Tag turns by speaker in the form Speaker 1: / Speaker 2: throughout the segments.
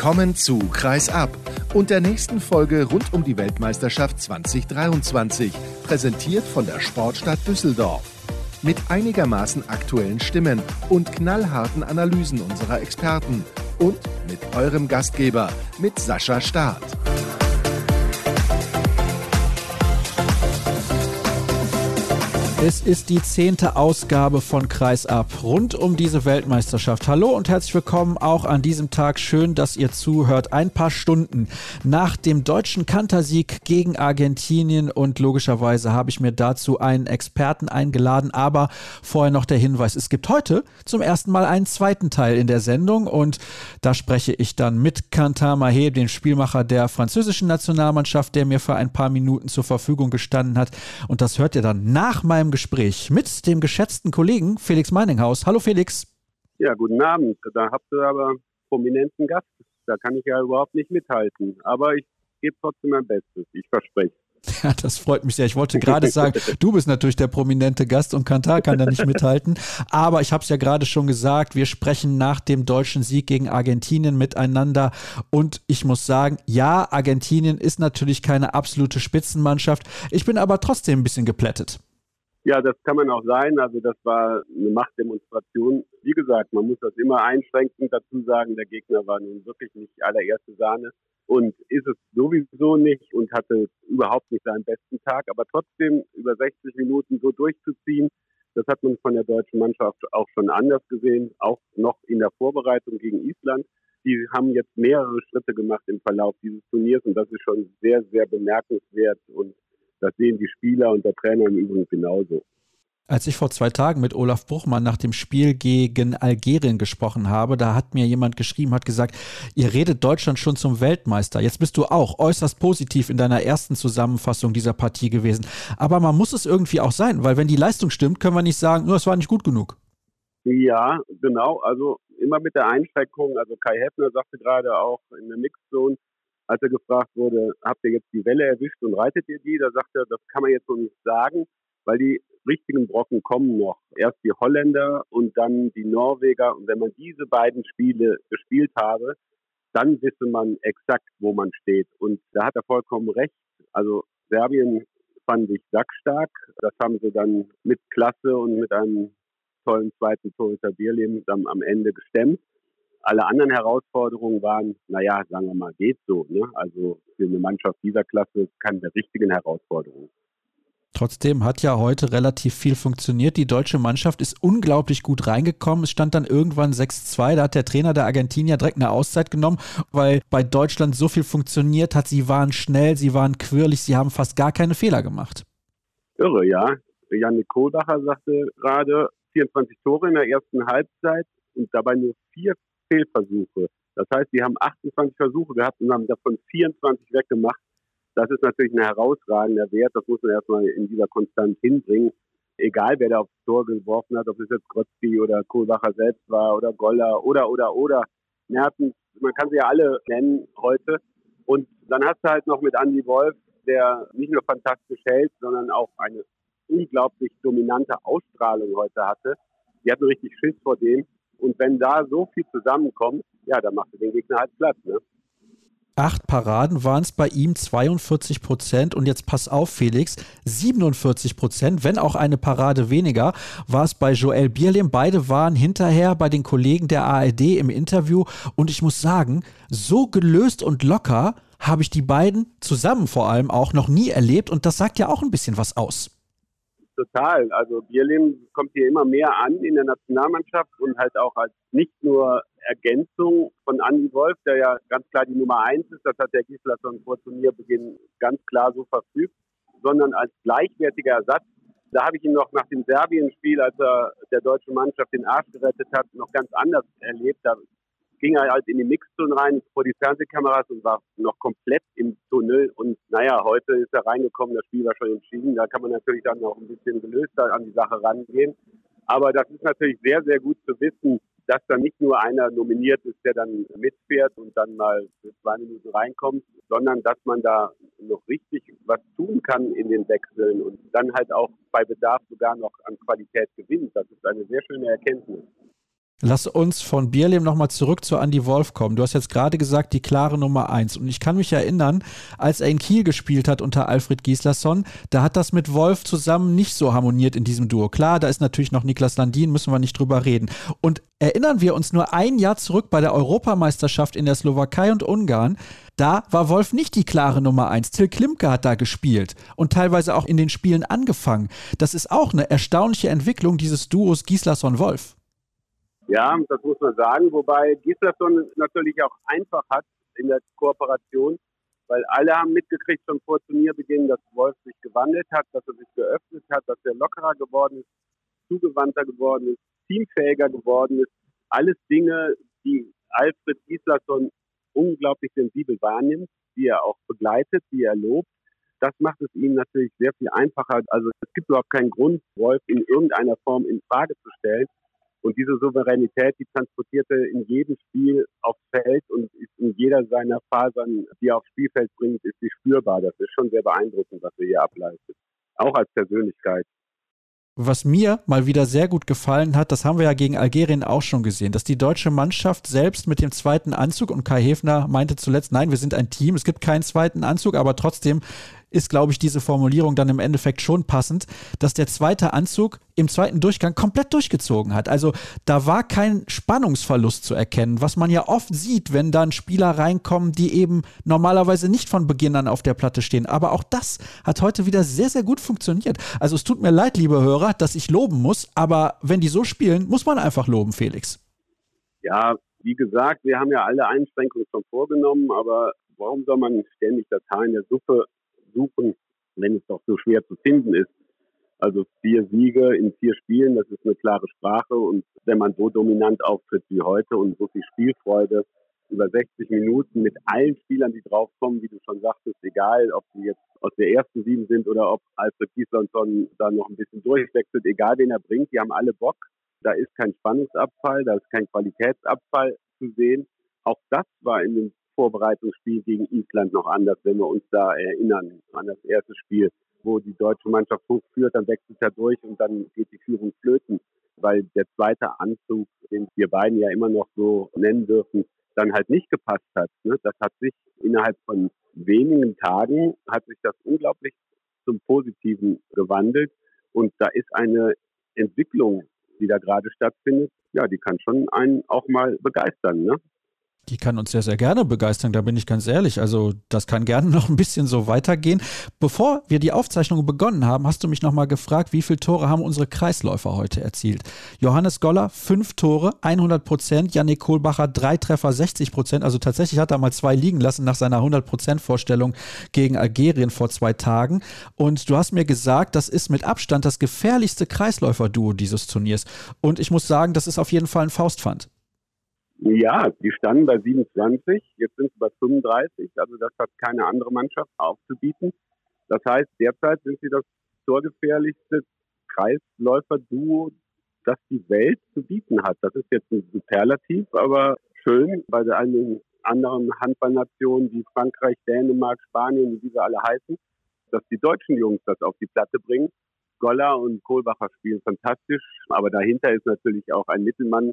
Speaker 1: Willkommen zu Kreis ab und der nächsten Folge rund um die Weltmeisterschaft 2023, präsentiert von der Sportstadt Düsseldorf. Mit einigermaßen aktuellen Stimmen und knallharten Analysen unserer Experten und mit eurem Gastgeber, mit Sascha Staat.
Speaker 2: Es ist die zehnte Ausgabe von Kreis ab rund um diese Weltmeisterschaft. Hallo und herzlich willkommen auch an diesem Tag. Schön, dass ihr zuhört. Ein paar Stunden nach dem deutschen Kantersieg gegen Argentinien und logischerweise habe ich mir dazu einen Experten eingeladen. Aber vorher noch der Hinweis: Es gibt heute zum ersten Mal einen zweiten Teil in der Sendung und da spreche ich dann mit Kantar Mahé, dem Spielmacher der französischen Nationalmannschaft, der mir für ein paar Minuten zur Verfügung gestanden hat. Und das hört ihr dann nach meinem Gespräch mit dem geschätzten Kollegen Felix Meininghaus. Hallo Felix.
Speaker 3: Ja, guten Abend. Da habt ihr aber prominenten Gast. Da kann ich ja überhaupt nicht mithalten. Aber ich gebe trotzdem mein Bestes. Ich verspreche.
Speaker 2: Ja, das freut mich sehr. Ich wollte gerade sagen, du bist natürlich der prominente Gast und Kantar kann da nicht mithalten. Aber ich habe es ja gerade schon gesagt, wir sprechen nach dem deutschen Sieg gegen Argentinien miteinander. Und ich muss sagen, ja, Argentinien ist natürlich keine absolute Spitzenmannschaft. Ich bin aber trotzdem ein bisschen geplättet.
Speaker 3: Ja, das kann man auch sein. Also das war eine Machtdemonstration. Wie gesagt, man muss das immer einschränkend dazu sagen, der Gegner war nun wirklich nicht allererste Sahne und ist es sowieso nicht und hatte überhaupt nicht seinen besten Tag. Aber trotzdem über 60 Minuten so durchzuziehen, das hat man von der deutschen Mannschaft auch schon anders gesehen, auch noch in der Vorbereitung gegen Island. Die haben jetzt mehrere Schritte gemacht im Verlauf dieses Turniers und das ist schon sehr, sehr bemerkenswert und das sehen die Spieler und der Trainer im Übrigen genauso.
Speaker 2: Als ich vor zwei Tagen mit Olaf Bruchmann nach dem Spiel gegen Algerien gesprochen habe, da hat mir jemand geschrieben, hat gesagt, ihr redet Deutschland schon zum Weltmeister. Jetzt bist du auch äußerst positiv in deiner ersten Zusammenfassung dieser Partie gewesen. Aber man muss es irgendwie auch sein, weil wenn die Leistung stimmt, können wir nicht sagen, nur es war nicht gut genug.
Speaker 3: Ja, genau. Also immer mit der Einschränkung. Also Kai Heffner sagte gerade auch in der Mixzone, als er gefragt wurde, habt ihr jetzt die Welle erwischt und reitet ihr die? Da sagt er, das kann man jetzt noch nicht sagen, weil die richtigen Brocken kommen noch. Erst die Holländer und dann die Norweger. Und wenn man diese beiden Spiele gespielt habe, dann wisse man exakt, wo man steht. Und da hat er vollkommen recht. Also Serbien fand ich sackstark. Das haben sie dann mit Klasse und mit einem tollen zweiten Bierleben dann am Ende gestemmt. Alle anderen Herausforderungen waren, naja, sagen wir mal, geht so. Ne? Also für eine Mannschaft dieser Klasse keine richtigen Herausforderungen.
Speaker 2: Trotzdem hat ja heute relativ viel funktioniert. Die deutsche Mannschaft ist unglaublich gut reingekommen. Es stand dann irgendwann 6-2. Da hat der Trainer der Argentinier direkt eine Auszeit genommen, weil bei Deutschland so viel funktioniert hat. Sie waren schnell, sie waren quirlig, sie haben fast gar keine Fehler gemacht.
Speaker 3: Irre, ja. Janik Kohlbacher sagte gerade 24 Tore in der ersten Halbzeit und dabei nur vier Fehlversuche. Das heißt, die haben 28 Versuche gehabt und haben davon 24 weggemacht. Das ist natürlich ein herausragender Wert. Das muss man erstmal in dieser Konstanz hinbringen. Egal, wer da aufs Tor geworfen hat, ob es jetzt Grotzky oder Kohlbacher selbst war oder Goller oder, oder, oder. Mertens, man kann sie ja alle nennen heute. Und dann hast du halt noch mit Andy Wolf, der nicht nur fantastisch hält, sondern auch eine unglaublich dominante Ausstrahlung heute hatte. Die hatten richtig Schiss vor dem. Wenn da so viel zusammenkommt, ja, dann macht er den Gegner halt platt. Ne?
Speaker 2: Acht Paraden waren es bei ihm 42 Prozent und jetzt pass auf, Felix, 47 Prozent, wenn auch eine Parade weniger, war es bei Joel Bierlehm. Beide waren hinterher bei den Kollegen der ARD im Interview und ich muss sagen, so gelöst und locker habe ich die beiden zusammen vor allem auch noch nie erlebt und das sagt ja auch ein bisschen was aus
Speaker 3: total. Also Bierlehm kommt hier immer mehr an in der Nationalmannschaft und halt auch als nicht nur Ergänzung von Andy Wolf, der ja ganz klar die Nummer eins ist, das hat der Gislason vor Turnierbeginn ganz klar so verfügt, sondern als gleichwertiger Ersatz. Da habe ich ihn noch nach dem Serbien-Spiel, als er der deutschen Mannschaft den Arsch gerettet hat, noch ganz anders erlebt. Da ging er halt in die Mixzone rein vor die Fernsehkameras und war noch komplett im Tunnel. Und naja, heute ist er reingekommen, das Spiel war schon entschieden. Da kann man natürlich dann auch ein bisschen gelöster an die Sache rangehen. Aber das ist natürlich sehr, sehr gut zu wissen, dass da nicht nur einer nominiert ist, der dann mitfährt und dann mal für zwei Minuten reinkommt, sondern dass man da noch richtig was tun kann in den Wechseln und dann halt auch bei Bedarf sogar noch an Qualität gewinnt. Das ist eine sehr schöne Erkenntnis.
Speaker 2: Lass uns von Bierlehm nochmal zurück zu Andy Wolf kommen. Du hast jetzt gerade gesagt, die klare Nummer eins. Und ich kann mich erinnern, als er in Kiel gespielt hat unter Alfred Gislason, da hat das mit Wolf zusammen nicht so harmoniert in diesem Duo. Klar, da ist natürlich noch Niklas Landin, müssen wir nicht drüber reden. Und erinnern wir uns nur ein Jahr zurück bei der Europameisterschaft in der Slowakei und Ungarn. Da war Wolf nicht die klare Nummer eins. Till Klimke hat da gespielt und teilweise auch in den Spielen angefangen. Das ist auch eine erstaunliche Entwicklung dieses Duos Gislason-Wolf.
Speaker 3: Ja, das muss man sagen, wobei Gislason natürlich auch einfach hat in der Kooperation, weil alle haben mitgekriegt schon vor Turnierbeginn, dass Wolf sich gewandelt hat, dass er sich geöffnet hat, dass er lockerer geworden ist, zugewandter geworden ist, teamfähiger geworden ist. Alles Dinge, die Alfred Gislason unglaublich sensibel wahrnimmt, die er auch begleitet, die er lobt. Das macht es ihm natürlich sehr viel einfacher. Also es gibt überhaupt keinen Grund, Wolf in irgendeiner Form in Frage zu stellen. Und diese Souveränität, die transportierte in jedem Spiel aufs Feld und ist in jeder seiner Fasern, die er aufs Spielfeld bringt, ist sie spürbar. Das ist schon sehr beeindruckend, was er hier ableistet. Auch als Persönlichkeit.
Speaker 2: Was mir mal wieder sehr gut gefallen hat, das haben wir ja gegen Algerien auch schon gesehen, dass die deutsche Mannschaft selbst mit dem zweiten Anzug und Kai Hefner meinte zuletzt, nein, wir sind ein Team, es gibt keinen zweiten Anzug, aber trotzdem ist, glaube ich, diese Formulierung dann im Endeffekt schon passend, dass der zweite Anzug im zweiten Durchgang komplett durchgezogen hat. Also da war kein Spannungsverlust zu erkennen, was man ja oft sieht, wenn dann Spieler reinkommen, die eben normalerweise nicht von Beginn an auf der Platte stehen. Aber auch das hat heute wieder sehr, sehr gut funktioniert. Also es tut mir leid, liebe Hörer, dass ich loben muss, aber wenn die so spielen, muss man einfach loben, Felix.
Speaker 3: Ja, wie gesagt, wir haben ja alle Einschränkungen schon vorgenommen, aber warum soll man ständig das Haar in der Suppe suchen, wenn es doch so schwer zu finden ist. Also vier Siege in vier Spielen, das ist eine klare Sprache. Und wenn man so dominant auftritt wie heute und so viel Spielfreude über 60 Minuten mit allen Spielern, die draufkommen, wie du schon sagtest, egal ob sie jetzt aus der ersten Sieben sind oder ob Alfred Gislason da noch ein bisschen durchwechselt, egal wen er bringt, die haben alle Bock. Da ist kein Spannungsabfall, da ist kein Qualitätsabfall zu sehen. Auch das war in den Vorbereitungsspiel gegen Island noch anders, wenn wir uns da erinnern an das erste Spiel, wo die deutsche Mannschaft hochführt, dann wechselt er durch und dann geht die Führung flöten, weil der zweite Anzug, den wir beiden ja immer noch so nennen dürfen, dann halt nicht gepasst hat. Ne? Das hat sich innerhalb von wenigen Tagen hat sich das unglaublich zum Positiven gewandelt und da ist eine Entwicklung, die da gerade stattfindet, ja, die kann schon einen auch mal begeistern. Ne?
Speaker 2: Die kann uns sehr, sehr gerne begeistern, da bin ich ganz ehrlich. Also das kann gerne noch ein bisschen so weitergehen. Bevor wir die Aufzeichnung begonnen haben, hast du mich nochmal gefragt, wie viele Tore haben unsere Kreisläufer heute erzielt? Johannes Goller, fünf Tore, 100 Prozent. Janik Kohlbacher, drei Treffer, 60 Prozent. Also tatsächlich hat er mal zwei liegen lassen nach seiner 100 Prozent Vorstellung gegen Algerien vor zwei Tagen. Und du hast mir gesagt, das ist mit Abstand das gefährlichste Kreisläufer-Duo dieses Turniers. Und ich muss sagen, das ist auf jeden Fall ein Faustpfand.
Speaker 3: Ja, die standen bei 27, jetzt sind sie bei 35, also das hat keine andere Mannschaft aufzubieten. Das heißt, derzeit sind sie das torgefährlichste Kreisläufer-Duo, das die Welt zu bieten hat. Das ist jetzt ein Superlativ, aber schön bei einigen anderen Handballnationen wie Frankreich, Dänemark, Spanien, wie sie alle heißen, dass die deutschen Jungs das auf die Platte bringen. Goller und Kohlbacher spielen fantastisch, aber dahinter ist natürlich auch ein Mittelmann,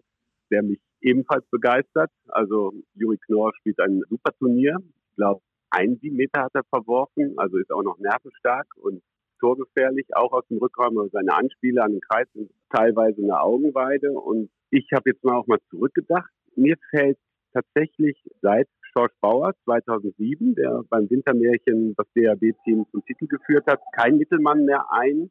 Speaker 3: der mich ebenfalls begeistert. Also Juri Knorr spielt ein super Turnier. Ich glaube, ein Meter hat er verworfen, also ist auch noch nervenstark und torgefährlich, auch aus dem Rückraum. Also seine Anspiele an den Kreis sind teilweise eine Augenweide. Und ich habe jetzt mal auch mal zurückgedacht. Mir fällt tatsächlich seit George Bauer 2007, der beim Wintermärchen das DAB-Team zum Titel geführt hat, kein Mittelmann mehr ein,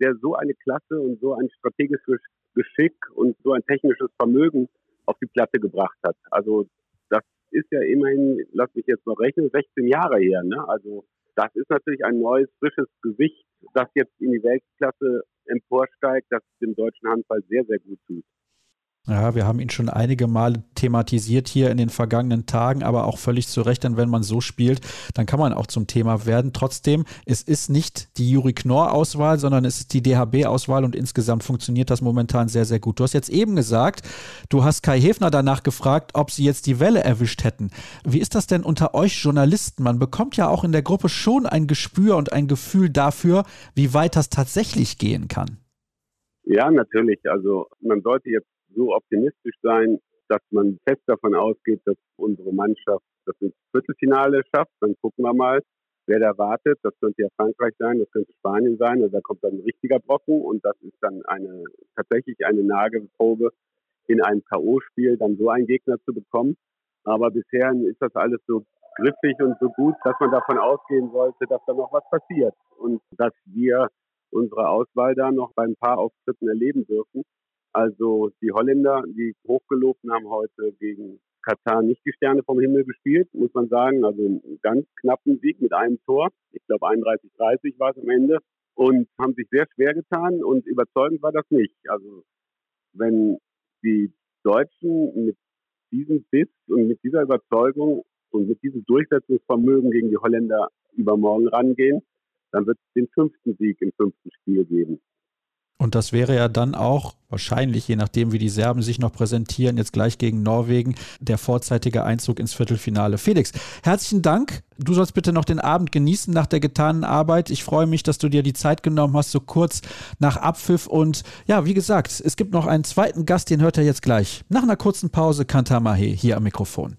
Speaker 3: der so eine Klasse und so ein strategisches Geschick und so ein technisches Vermögen auf die Platte gebracht hat. Also das ist ja immerhin, lass mich jetzt noch rechnen, 16 Jahre her. Ne? Also das ist natürlich ein neues, frisches Gewicht, das jetzt in die Weltklasse emporsteigt, das dem deutschen Handball sehr, sehr gut tut.
Speaker 2: Ja, wir haben ihn schon einige Male thematisiert hier in den vergangenen Tagen, aber auch völlig zu Recht, denn wenn man so spielt, dann kann man auch zum Thema werden. Trotzdem, es ist nicht die Juri Knorr-Auswahl, sondern es ist die DHB-Auswahl und insgesamt funktioniert das momentan sehr, sehr gut. Du hast jetzt eben gesagt, du hast Kai Hefner danach gefragt, ob sie jetzt die Welle erwischt hätten. Wie ist das denn unter euch Journalisten? Man bekommt ja auch in der Gruppe schon ein Gespür und ein Gefühl dafür, wie weit das tatsächlich gehen kann.
Speaker 3: Ja, natürlich. Also man sollte jetzt so optimistisch sein, dass man fest davon ausgeht, dass unsere Mannschaft das ins Viertelfinale schafft. Dann gucken wir mal, wer da wartet. Das könnte ja Frankreich sein, das könnte Spanien sein. Also da kommt dann ein richtiger Brocken und das ist dann eine tatsächlich eine Nagelprobe in einem K.O.-Spiel, dann so einen Gegner zu bekommen. Aber bisher ist das alles so griffig und so gut, dass man davon ausgehen sollte, dass da noch was passiert und dass wir unsere Auswahl da noch bei ein paar Auftritten erleben dürfen. Also die Holländer, die hochgelobten, haben heute gegen Katar nicht die Sterne vom Himmel gespielt, muss man sagen. Also einen ganz knappen Sieg mit einem Tor. Ich glaube 31-30 war es am Ende. Und haben sich sehr schwer getan und überzeugend war das nicht. Also wenn die Deutschen mit diesem Biss und mit dieser Überzeugung und mit diesem Durchsetzungsvermögen gegen die Holländer übermorgen rangehen, dann wird es den fünften Sieg im fünften Spiel geben.
Speaker 2: Und das wäre ja dann auch wahrscheinlich, je nachdem, wie die Serben sich noch präsentieren, jetzt gleich gegen Norwegen, der vorzeitige Einzug ins Viertelfinale. Felix, herzlichen Dank. Du sollst bitte noch den Abend genießen nach der getanen Arbeit. Ich freue mich, dass du dir die Zeit genommen hast, so kurz nach Abpfiff. Und ja, wie gesagt, es gibt noch einen zweiten Gast, den hört er jetzt gleich. Nach einer kurzen Pause, Kantamahe hier am Mikrofon.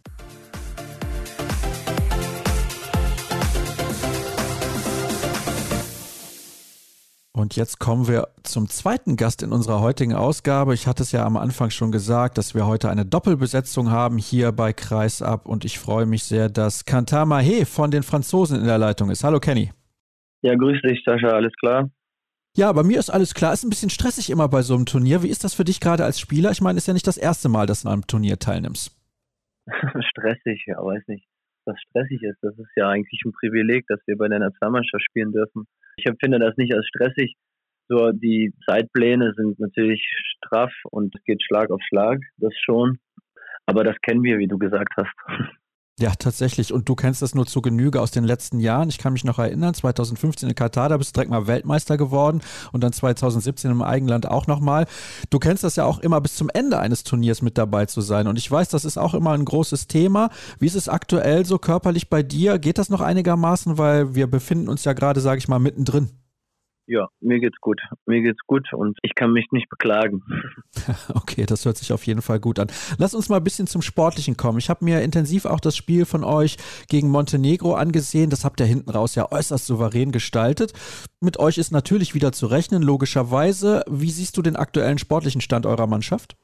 Speaker 2: Und jetzt kommen wir zum zweiten Gast in unserer heutigen Ausgabe. Ich hatte es ja am Anfang schon gesagt, dass wir heute eine Doppelbesetzung haben hier bei Kreisab und ich freue mich sehr, dass Kantar Mahé von den Franzosen in der Leitung ist. Hallo Kenny.
Speaker 4: Ja, grüß dich, Sascha, alles klar?
Speaker 2: Ja, bei mir ist alles klar. Ist ein bisschen stressig immer bei so einem Turnier. Wie ist das für dich gerade als Spieler? Ich meine, ist ja nicht das erste Mal, dass du an einem Turnier teilnimmst.
Speaker 4: stressig, ja, weiß nicht, was stressig ist. Das ist ja eigentlich ein Privileg, dass wir bei der Nationalmannschaft spielen dürfen. Ich empfinde das nicht als stressig. So, die Zeitpläne sind natürlich straff und geht Schlag auf Schlag, das schon. Aber das kennen wir, wie du gesagt hast.
Speaker 2: Ja, tatsächlich. Und du kennst das nur zu Genüge aus den letzten Jahren. Ich kann mich noch erinnern, 2015 in Katar, da bist du direkt mal Weltmeister geworden und dann 2017 im Eigenland auch nochmal. Du kennst das ja auch immer bis zum Ende eines Turniers mit dabei zu sein. Und ich weiß, das ist auch immer ein großes Thema. Wie ist es aktuell so körperlich bei dir? Geht das noch einigermaßen? Weil wir befinden uns ja gerade, sage ich mal, mittendrin.
Speaker 4: Ja, mir geht's gut. Mir geht's gut und ich kann mich nicht beklagen.
Speaker 2: Okay, das hört sich auf jeden Fall gut an. Lass uns mal ein bisschen zum Sportlichen kommen. Ich habe mir intensiv auch das Spiel von euch gegen Montenegro angesehen. Das habt ihr hinten raus ja äußerst souverän gestaltet. Mit euch ist natürlich wieder zu rechnen, logischerweise. Wie siehst du den aktuellen sportlichen Stand eurer Mannschaft?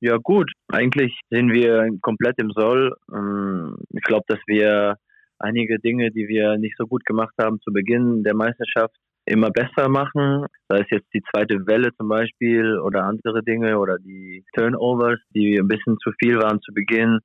Speaker 4: Ja, gut. Eigentlich sind wir komplett im Soll. Ähm, ich glaube, dass wir einige Dinge, die wir nicht so gut gemacht haben zu Beginn der Meisterschaft, immer besser machen. Sei es jetzt die zweite Welle zum Beispiel oder andere Dinge oder die Turnovers, die ein bisschen zu viel waren zu Beginn.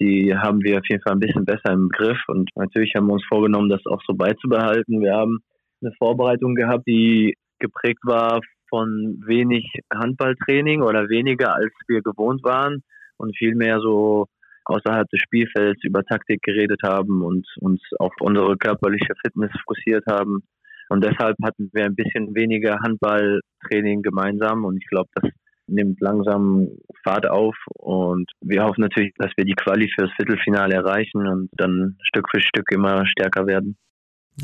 Speaker 4: Die haben wir auf jeden Fall ein bisschen besser im Griff und natürlich haben wir uns vorgenommen, das auch so beizubehalten. Wir haben eine Vorbereitung gehabt, die geprägt war von wenig Handballtraining oder weniger als wir gewohnt waren und viel mehr so außerhalb des Spielfelds über Taktik geredet haben und uns auf unsere körperliche Fitness fokussiert haben. Und deshalb hatten wir ein bisschen weniger Handballtraining gemeinsam und ich glaube, das nimmt langsam Fahrt auf und wir hoffen natürlich, dass wir die Quali fürs Viertelfinale erreichen und dann Stück für Stück immer stärker werden.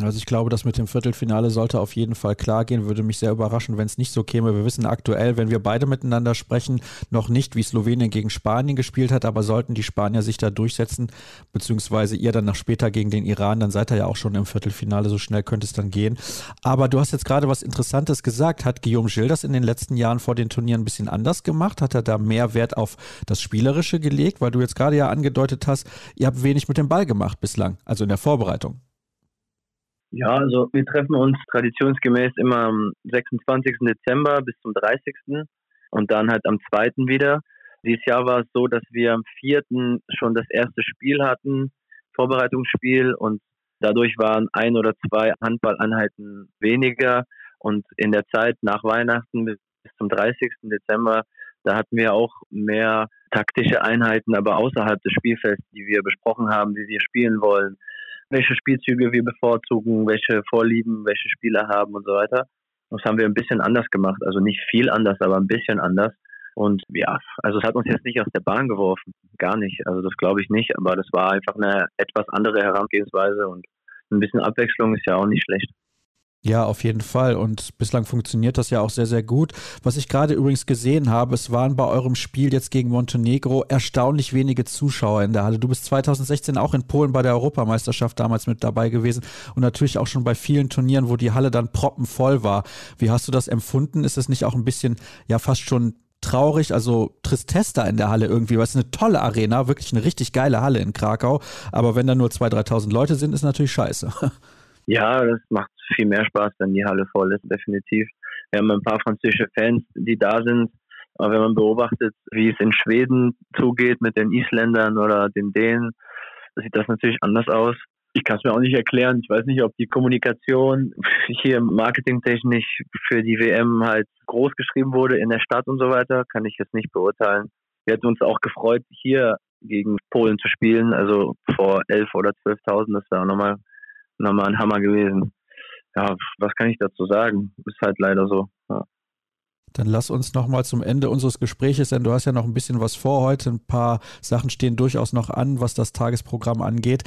Speaker 2: Also ich glaube, das mit dem Viertelfinale sollte auf jeden Fall klar gehen. Würde mich sehr überraschen, wenn es nicht so käme. Wir wissen aktuell, wenn wir beide miteinander sprechen, noch nicht, wie Slowenien gegen Spanien gespielt hat, aber sollten die Spanier sich da durchsetzen, beziehungsweise ihr dann noch später gegen den Iran, dann seid ihr ja auch schon im Viertelfinale, so schnell könnte es dann gehen. Aber du hast jetzt gerade was Interessantes gesagt. Hat Guillaume Gilles das in den letzten Jahren vor den Turnieren ein bisschen anders gemacht? Hat er da mehr Wert auf das Spielerische gelegt? Weil du jetzt gerade ja angedeutet hast, ihr habt wenig mit dem Ball gemacht bislang, also in der Vorbereitung.
Speaker 4: Ja, also wir treffen uns traditionsgemäß immer am 26. Dezember bis zum 30. und dann halt am 2. wieder. Dieses Jahr war es so, dass wir am 4. schon das erste Spiel hatten, Vorbereitungsspiel und dadurch waren ein oder zwei Handballeinheiten weniger und in der Zeit nach Weihnachten bis zum 30. Dezember, da hatten wir auch mehr taktische Einheiten, aber außerhalb des Spielfelds, die wir besprochen haben, wie wir spielen wollen, welche Spielzüge wir bevorzugen, welche Vorlieben, welche Spieler haben und so weiter. Das haben wir ein bisschen anders gemacht. Also nicht viel anders, aber ein bisschen anders. Und ja, also es hat uns jetzt nicht aus der Bahn geworfen. Gar nicht. Also das glaube ich nicht. Aber das war einfach eine etwas andere Herangehensweise und ein bisschen Abwechslung ist ja auch nicht schlecht.
Speaker 2: Ja, auf jeden Fall. Und bislang funktioniert das ja auch sehr, sehr gut. Was ich gerade übrigens gesehen habe, es waren bei eurem Spiel jetzt gegen Montenegro erstaunlich wenige Zuschauer in der Halle. Du bist 2016 auch in Polen bei der Europameisterschaft damals mit dabei gewesen und natürlich auch schon bei vielen Turnieren, wo die Halle dann proppenvoll war. Wie hast du das empfunden? Ist es nicht auch ein bisschen, ja, fast schon traurig, also Tristesta in der Halle irgendwie, weil es eine tolle Arena, wirklich eine richtig geile Halle in Krakau. Aber wenn da nur 2.000, 3.000 Leute sind, ist natürlich scheiße.
Speaker 4: Ja, das macht viel mehr Spaß, wenn die Halle voll ist, definitiv. Wir haben ein paar französische Fans, die da sind. Aber wenn man beobachtet, wie es in Schweden zugeht mit den Isländern oder den Dänen, sieht das natürlich anders aus. Ich kann es mir auch nicht erklären. Ich weiß nicht, ob die Kommunikation hier marketingtechnisch für die WM halt groß geschrieben wurde in der Stadt und so weiter. Kann ich jetzt nicht beurteilen. Wir hätten uns auch gefreut, hier gegen Polen zu spielen. Also vor 11 oder 12.000. Das wäre auch nochmal nochmal ein Hammer gewesen. Ja, was kann ich dazu sagen? Ist halt leider so. Ja.
Speaker 2: Dann lass uns nochmal zum Ende unseres Gespräches, denn du hast ja noch ein bisschen was vor heute. Ein paar Sachen stehen durchaus noch an, was das Tagesprogramm angeht.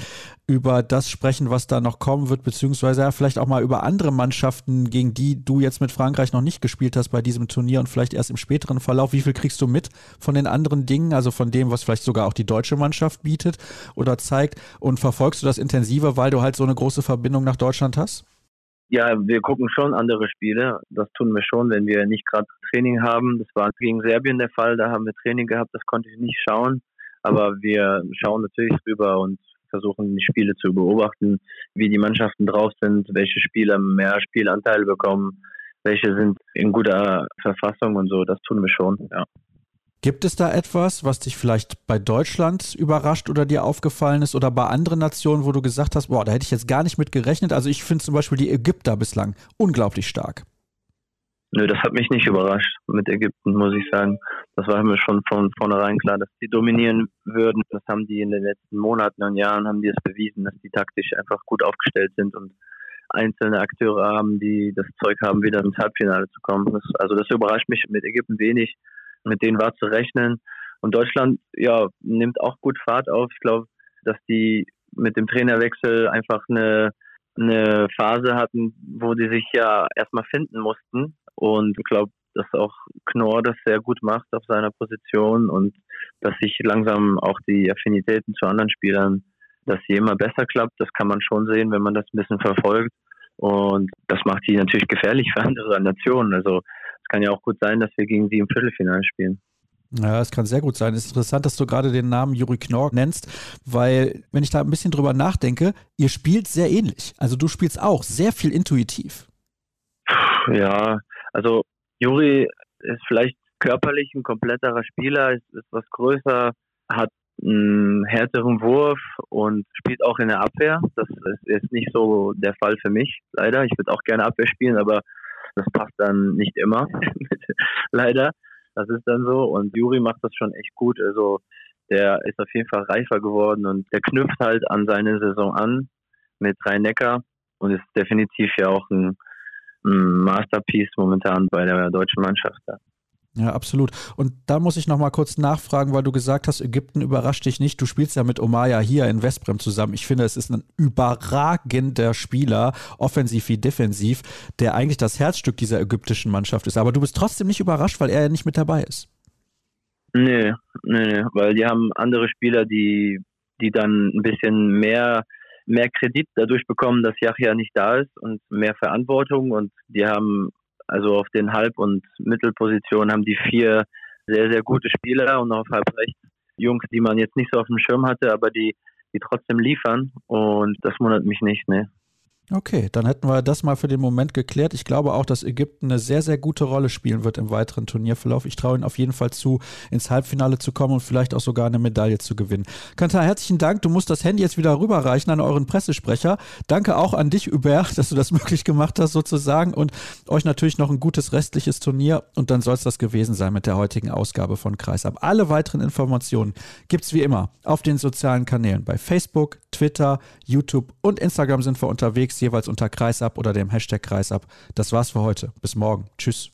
Speaker 2: Über das sprechen, was da noch kommen wird, beziehungsweise ja, vielleicht auch mal über andere Mannschaften, gegen die du jetzt mit Frankreich noch nicht gespielt hast bei diesem Turnier und vielleicht erst im späteren Verlauf. Wie viel kriegst du mit von den anderen Dingen, also von dem, was vielleicht sogar auch die deutsche Mannschaft bietet oder zeigt? Und verfolgst du das intensiver, weil du halt so eine große Verbindung nach Deutschland hast?
Speaker 4: Ja, wir gucken schon andere Spiele. Das tun wir schon, wenn wir nicht gerade Training haben. Das war gegen Serbien der Fall. Da haben wir Training gehabt. Das konnte ich nicht schauen. Aber wir schauen natürlich rüber und versuchen die Spiele zu beobachten, wie die Mannschaften drauf sind, welche Spieler mehr Spielanteil bekommen, welche sind in guter Verfassung und so. Das tun wir schon, ja.
Speaker 2: Gibt es da etwas, was dich vielleicht bei Deutschland überrascht oder dir aufgefallen ist oder bei anderen Nationen, wo du gesagt hast, boah, da hätte ich jetzt gar nicht mit gerechnet? Also ich finde zum Beispiel die Ägypter bislang unglaublich stark.
Speaker 4: Nö, das hat mich nicht überrascht mit Ägypten, muss ich sagen. Das war mir schon von vornherein klar, dass die dominieren würden. Das haben die in den letzten Monaten und Jahren haben die es bewiesen, dass die taktisch einfach gut aufgestellt sind und einzelne Akteure haben, die das Zeug haben, wieder ins Halbfinale zu kommen. Das, also das überrascht mich mit Ägypten wenig mit denen war zu rechnen. Und Deutschland, ja, nimmt auch gut Fahrt auf. Ich glaube, dass die mit dem Trainerwechsel einfach eine, eine Phase hatten, wo die sich ja erstmal finden mussten. Und ich glaube, dass auch Knorr das sehr gut macht auf seiner Position und dass sich langsam auch die Affinitäten zu anderen Spielern, dass sie immer besser klappt. Das kann man schon sehen, wenn man das ein bisschen verfolgt. Und das macht die natürlich gefährlich für andere Nationen. Also es kann ja auch gut sein, dass wir gegen sie im Viertelfinale spielen.
Speaker 2: Ja, es kann sehr gut sein. Es ist interessant, dass du gerade den Namen Juri Knorr nennst, weil, wenn ich da ein bisschen drüber nachdenke, ihr spielt sehr ähnlich. Also du spielst auch sehr viel intuitiv.
Speaker 4: Ja, also Juri ist vielleicht körperlich ein kompletterer Spieler, ist, ist was größer, hat einen härteren Wurf und spielt auch in der Abwehr. Das ist nicht so der Fall für mich, leider. Ich würde auch gerne Abwehr spielen, aber das passt dann nicht immer, leider. Das ist dann so. Und Juri macht das schon echt gut. Also der ist auf jeden Fall reifer geworden und der knüpft halt an seine Saison an mit Rhein-Neckar und ist definitiv ja auch ein, ein Masterpiece momentan bei der deutschen Mannschaft. Ja.
Speaker 2: Ja, absolut. Und da muss ich noch mal kurz nachfragen, weil du gesagt hast, Ägypten überrascht dich nicht. Du spielst ja mit Omaya hier in Westbrem zusammen. Ich finde, es ist ein überragender Spieler, offensiv wie defensiv, der eigentlich das Herzstück dieser ägyptischen Mannschaft ist. Aber du bist trotzdem nicht überrascht, weil er ja nicht mit dabei ist.
Speaker 4: Nee, nee, weil die haben andere Spieler, die, die dann ein bisschen mehr mehr Kredit dadurch bekommen, dass Yachia nicht da ist und mehr Verantwortung und die haben also auf den Halb- und Mittelpositionen haben die vier sehr, sehr gute Spieler und auf halb rechts Jungs, die man jetzt nicht so auf dem Schirm hatte, aber die, die trotzdem liefern. Und das wundert mich nicht, ne.
Speaker 2: Okay, dann hätten wir das mal für den Moment geklärt. Ich glaube auch, dass Ägypten eine sehr, sehr gute Rolle spielen wird im weiteren Turnierverlauf. Ich traue ihnen auf jeden Fall zu, ins Halbfinale zu kommen und vielleicht auch sogar eine Medaille zu gewinnen. Kantar, herzlichen Dank. Du musst das Handy jetzt wieder rüberreichen an euren Pressesprecher. Danke auch an dich, Hubert, dass du das möglich gemacht hast, sozusagen. Und euch natürlich noch ein gutes restliches Turnier. Und dann soll es das gewesen sein mit der heutigen Ausgabe von Kreisab. Alle weiteren Informationen gibt es wie immer auf den sozialen Kanälen. Bei Facebook, Twitter, YouTube und Instagram sind wir unterwegs jeweils unter Kreisab oder dem Hashtag Kreisab. Das war's für heute. Bis morgen. Tschüss.